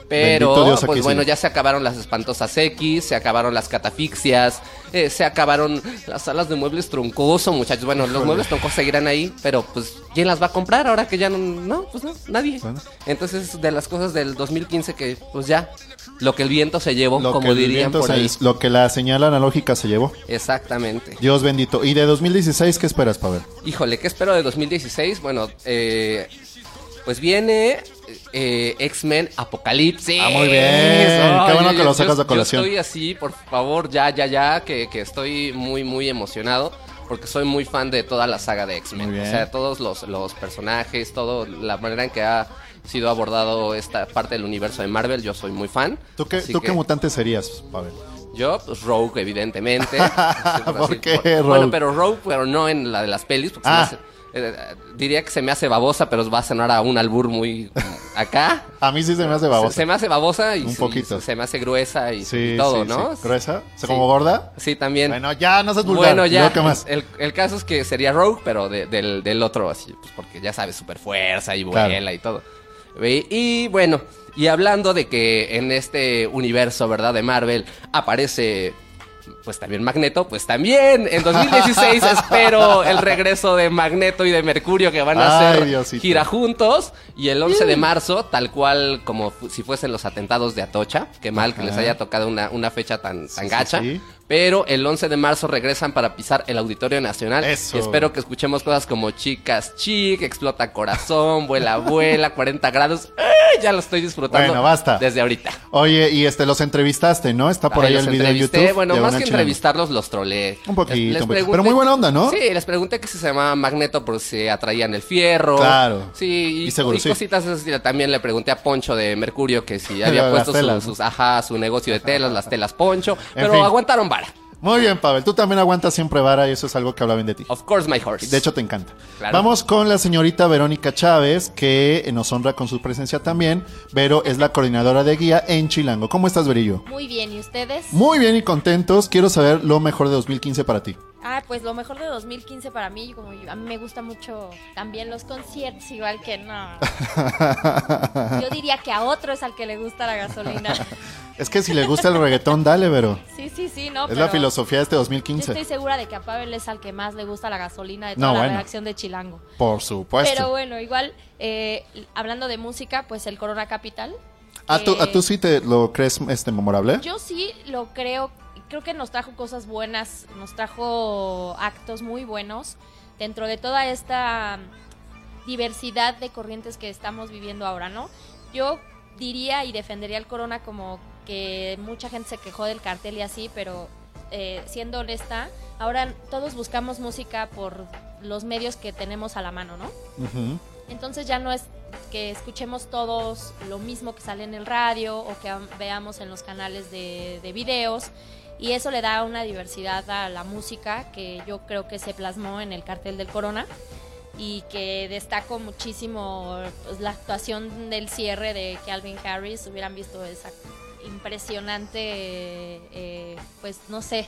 Pero, Dios, pues bueno, sigue. ya se acabaron las espantosas X, se acabaron las catafixias, eh, se acabaron las salas de muebles troncoso, muchachos. Bueno, los muebles troncosos seguirán ahí, pero pues, ¿quién las va a comprar ahora que ya no? No, pues no, nadie. Bueno. Entonces, de las cosas del 2015 que, pues ya, lo que el viento se llevó, Lo como dirían por se- ahí. Lo que la señal analógica se llevó. Exactamente. Dios bendito. ¿Y de 2016 qué esperas, Pavel? Híjole, ¿qué espero de 2016? Bueno, eh, pues viene eh, X-Men Apocalipsis. Ah, muy bien. Qué bueno que lo sacas yo- de colación. Yo estoy así, por favor, ya, ya, ya, que, que estoy muy, muy emocionado. Porque soy muy fan de toda la saga de X-Men. O sea, todos los, los personajes, todo, la manera en que ha sido abordado esta parte del universo de Marvel, yo soy muy fan. ¿Tú qué, tú que- qué mutante serías, Pavel? yo, pues Rogue, evidentemente. (laughs) ¿Por qué Bueno, Rogue? pero Rogue, pero no en la de las pelis. Porque se me Ah. hace- eh, diría que se me hace babosa, pero va a sonar a un albur muy acá. A mí sí se me hace babosa. Se, se me hace babosa y Un y poquito. se me hace gruesa y, Sí, y todo, sí, ¿no? sí. ¿Gruesa? ¿O sea, como gorda? Sí, también. Bueno, ya, no seas vulgar. Bueno, ¿Y ya. qué más? El, el caso es que sería Rogue, pero de- del, del otro así, pues porque ya sabes, super fuerza y Claro. vuela y todo. Y bueno, y hablando de que en este universo, ¿verdad? De Marvel aparece pues también Magneto, pues también en 2016 (laughs) espero el regreso de Magneto y de Mercurio que van a Ay, hacer Diosito. gira juntos y el 11 de marzo, tal cual como si fuesen los atentados de Atocha, que mal que les haya tocado una, una fecha tan, tan Sí, gacha, sí. pero el 11 de marzo regresan para pisar el Auditorio Nacional. Eso. Y espero que escuchemos cosas como Chicas Chic, Explota Corazón, Vuela Vuela, 40 grados. ¡Ay! Ya lo estoy disfrutando. Bueno, basta. Desde ahorita. Oye, y este, los entrevistaste, ¿no? Está por ahí el video en. YouTube. Bueno, más que. Entrevistarlos, los troleé. Un poquito, Les- les un poquito. Pero muy buena onda, ¿no? Sí, les pregunté que si se llamaba Magneto por si atraían el fierro. Claro. Sí, y, Y seguro y sí. cositas esas. También le pregunté a Poncho de Mercurio que si (laughs) había puesto sus, ajá, su negocio de telas, las telas Poncho. Pero fin. aguantaron vara. Muy bien, Pavel. Tú también aguantas siempre vara y eso es algo que habla bien de ti. Of course, my horse. De hecho, te encanta. Claro. Vamos con la señorita Verónica Chávez, que nos honra con su presencia también. Vero es la coordinadora de guía en Chilango. ¿Cómo estás, Verillo? Muy bien, ¿y ustedes? Muy bien y contentos. Quiero saber lo mejor de 2015 para ti. Ah, pues lo mejor de 2015 para mí, como yo- a mí me gusta mucho también los conciertos, igual que no. (laughs) Yo diría que a otro es al que le gusta la gasolina. (laughs) es que si le gusta el reggaetón, dale, Vero. (laughs) Sí, sí, sí, no. es pero la filosofía de este Yo 2015. estoy segura de que a Pavel es al que más le gusta la gasolina de No, toda la bueno. redacción de Chilango. Por supuesto. Pero bueno, igual, eh, hablando de música, pues el Corona Capital. ¿A, tú, eh, ¿A tú sí te lo crees este, memorable? Yo sí lo creo, creo que nos trajo cosas buenas, nos trajo actos muy buenos dentro de toda esta diversidad de corrientes que estamos viviendo ahora, ¿no? Yo diría y defendería el Corona como que mucha gente se quejó del cartel y así, pero eh, siendo honesta, ahora todos buscamos música por los medios que tenemos a la mano, ¿no? Entonces ya no es que escuchemos todos lo mismo que sale en el radio o que am- veamos en los canales de, de videos y eso le da una diversidad a la música que yo creo que se plasmó en el cartel del Corona y que destaco muchísimo pues, la actuación del cierre de Calvin Harris, hubieran visto esa impresionante, eh, pues no sé,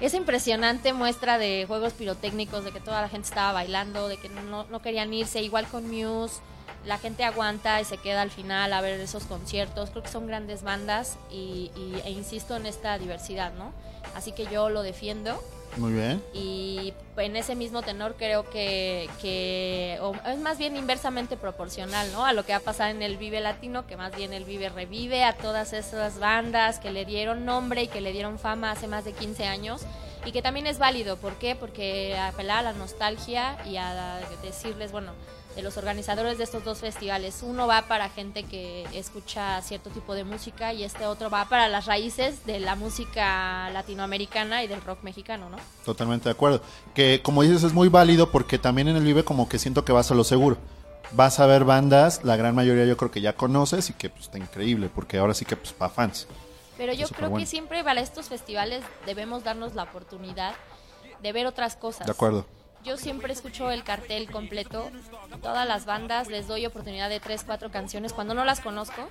esa impresionante muestra de juegos pirotécnicos, de que toda la gente estaba bailando, de que no, no querían irse, igual con Muse, la gente aguanta y se queda al final a ver esos conciertos, creo que son grandes bandas y, y- e insisto en esta diversidad, ¿no? Así que yo lo defiendo Muy bien. y en ese mismo tenor creo que, que o es más bien inversamente proporcional, ¿no? A lo que va a pasar en el Vive Latino, que más bien el Vive revive a todas esas bandas que le dieron nombre y que le dieron fama hace más de 15 años. y que también es válido. ¿Por qué? Porque apelar a la nostalgia y a decirles, bueno, de los organizadores de estos dos festivales. Uno va para gente que escucha cierto tipo de música y este otro va para las raíces de la música latinoamericana y del rock mexicano, ¿no? Totalmente de acuerdo. Que como dices es muy válido porque también en el Vive como que siento que vas a lo seguro. Vas a ver bandas, la gran mayoría yo creo que ya conoces y que pues, está increíble porque ahora sí que pues para fans. Pero yo creo que siempre para estos festivales debemos darnos la oportunidad de ver otras cosas. De acuerdo. Yo siempre escucho el cartel completo, todas las bandas, les doy oportunidad de tres, cuatro canciones cuando no las conozco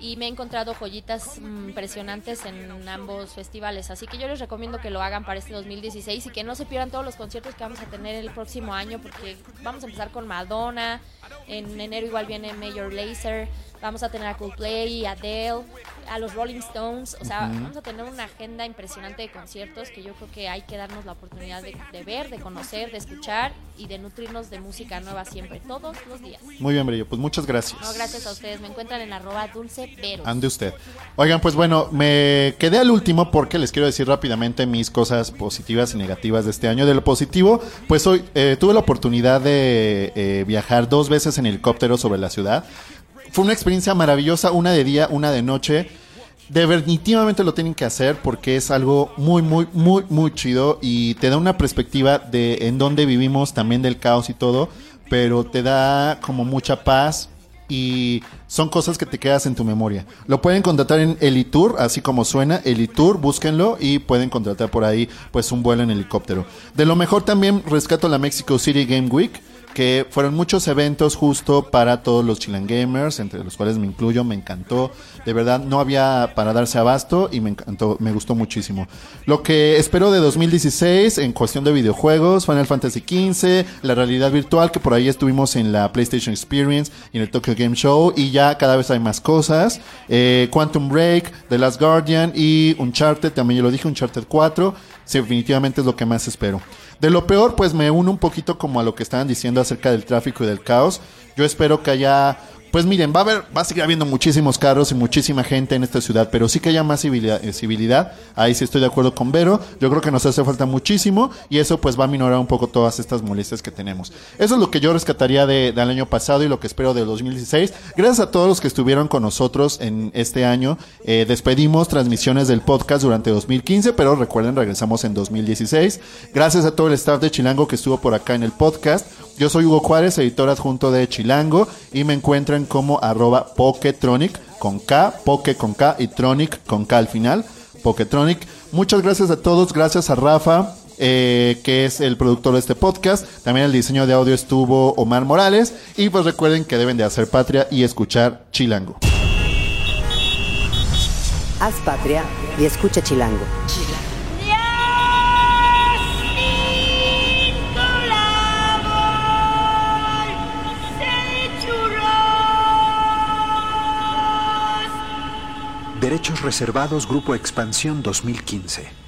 y me he encontrado joyitas mm, impresionantes en ambos festivales. Así que yo les recomiendo que lo hagan para este 2016 y que no se pierdan todos los conciertos que vamos a tener el próximo año porque vamos a empezar con Madonna, en enero igual viene Major Lazer, vamos a tener a Coldplay, a Adele, a los Rolling Stones, o sea, vamos a tener una agenda impresionante de conciertos que yo creo que hay que darnos la oportunidad de, de ver, de conocer, de escuchar y de nutrirnos de música nueva siempre, todos los días. Muy bien, Brillo. Pues muchas gracias. No, gracias a ustedes. Me encuentran en arroba dulce veros. Ande usted. Oigan, pues bueno, me quedé al último porque les quiero decir rápidamente mis cosas positivas y negativas de este año. De lo positivo, pues hoy eh, tuve la oportunidad de eh, viajar dos veces en helicóptero sobre la ciudad. Fue una experiencia maravillosa, una de día, una de noche. Definitivamente lo tienen que hacer porque es algo muy, muy, muy, muy chido y te da una perspectiva de en dónde vivimos, también del caos y todo, pero te da como mucha paz y son cosas que te quedas en tu memoria. Lo pueden contratar en Elitour, así como suena, Elitour, búsquenlo y pueden contratar por ahí pues un vuelo en helicóptero. De lo mejor también rescato la Mexico City Game Week que fueron muchos eventos justo para todos los Chilan Gamers, entre los cuales me incluyo, me encantó. De verdad, no había para darse abasto y me encantó, me gustó muchísimo. Lo que espero de 2016 en cuestión de videojuegos, Final Fantasy XV, la realidad virtual, que por ahí estuvimos en la PlayStation Experience y en el Tokyo Game Show, y ya cada vez hay más cosas. Eh, Quantum Break, The Last Guardian y Uncharted, también yo lo dije, Uncharted 4, definitivamente es lo que más espero. De lo peor, pues me uno un poquito como a lo que estaban diciendo acerca del tráfico y del caos. Yo espero que haya, pues miren, va a haber, va a seguir habiendo muchísimos carros y muchísima gente en esta ciudad, pero sí que haya más civilidad, eh, civilidad. Ahí sí estoy de acuerdo con Vero. Yo creo que nos hace falta muchísimo y eso pues va a minorar un poco todas estas molestias que tenemos. Eso es lo que yo rescataría de- del año pasado y lo que espero del 2016. Gracias a todos los que estuvieron con nosotros en este año. Eh, despedimos transmisiones del podcast durante 2015, pero recuerden, regresamos en 2016. Gracias a todo el staff de Chilango que estuvo por acá en el podcast. Yo soy Hugo Juárez, editor adjunto de Chilango, y me encuentran como arroba Poketronic con K, Poke con K y Tronic con K al final, Poketronic. Muchas gracias a todos, gracias a Rafa, eh, que es el productor de este podcast. También el diseño de audio estuvo Omar Morales. Y pues recuerden que deben de hacer patria y escuchar Chilango. Haz patria y escucha Chilango. Derechos reservados Grupo Expansión 2015.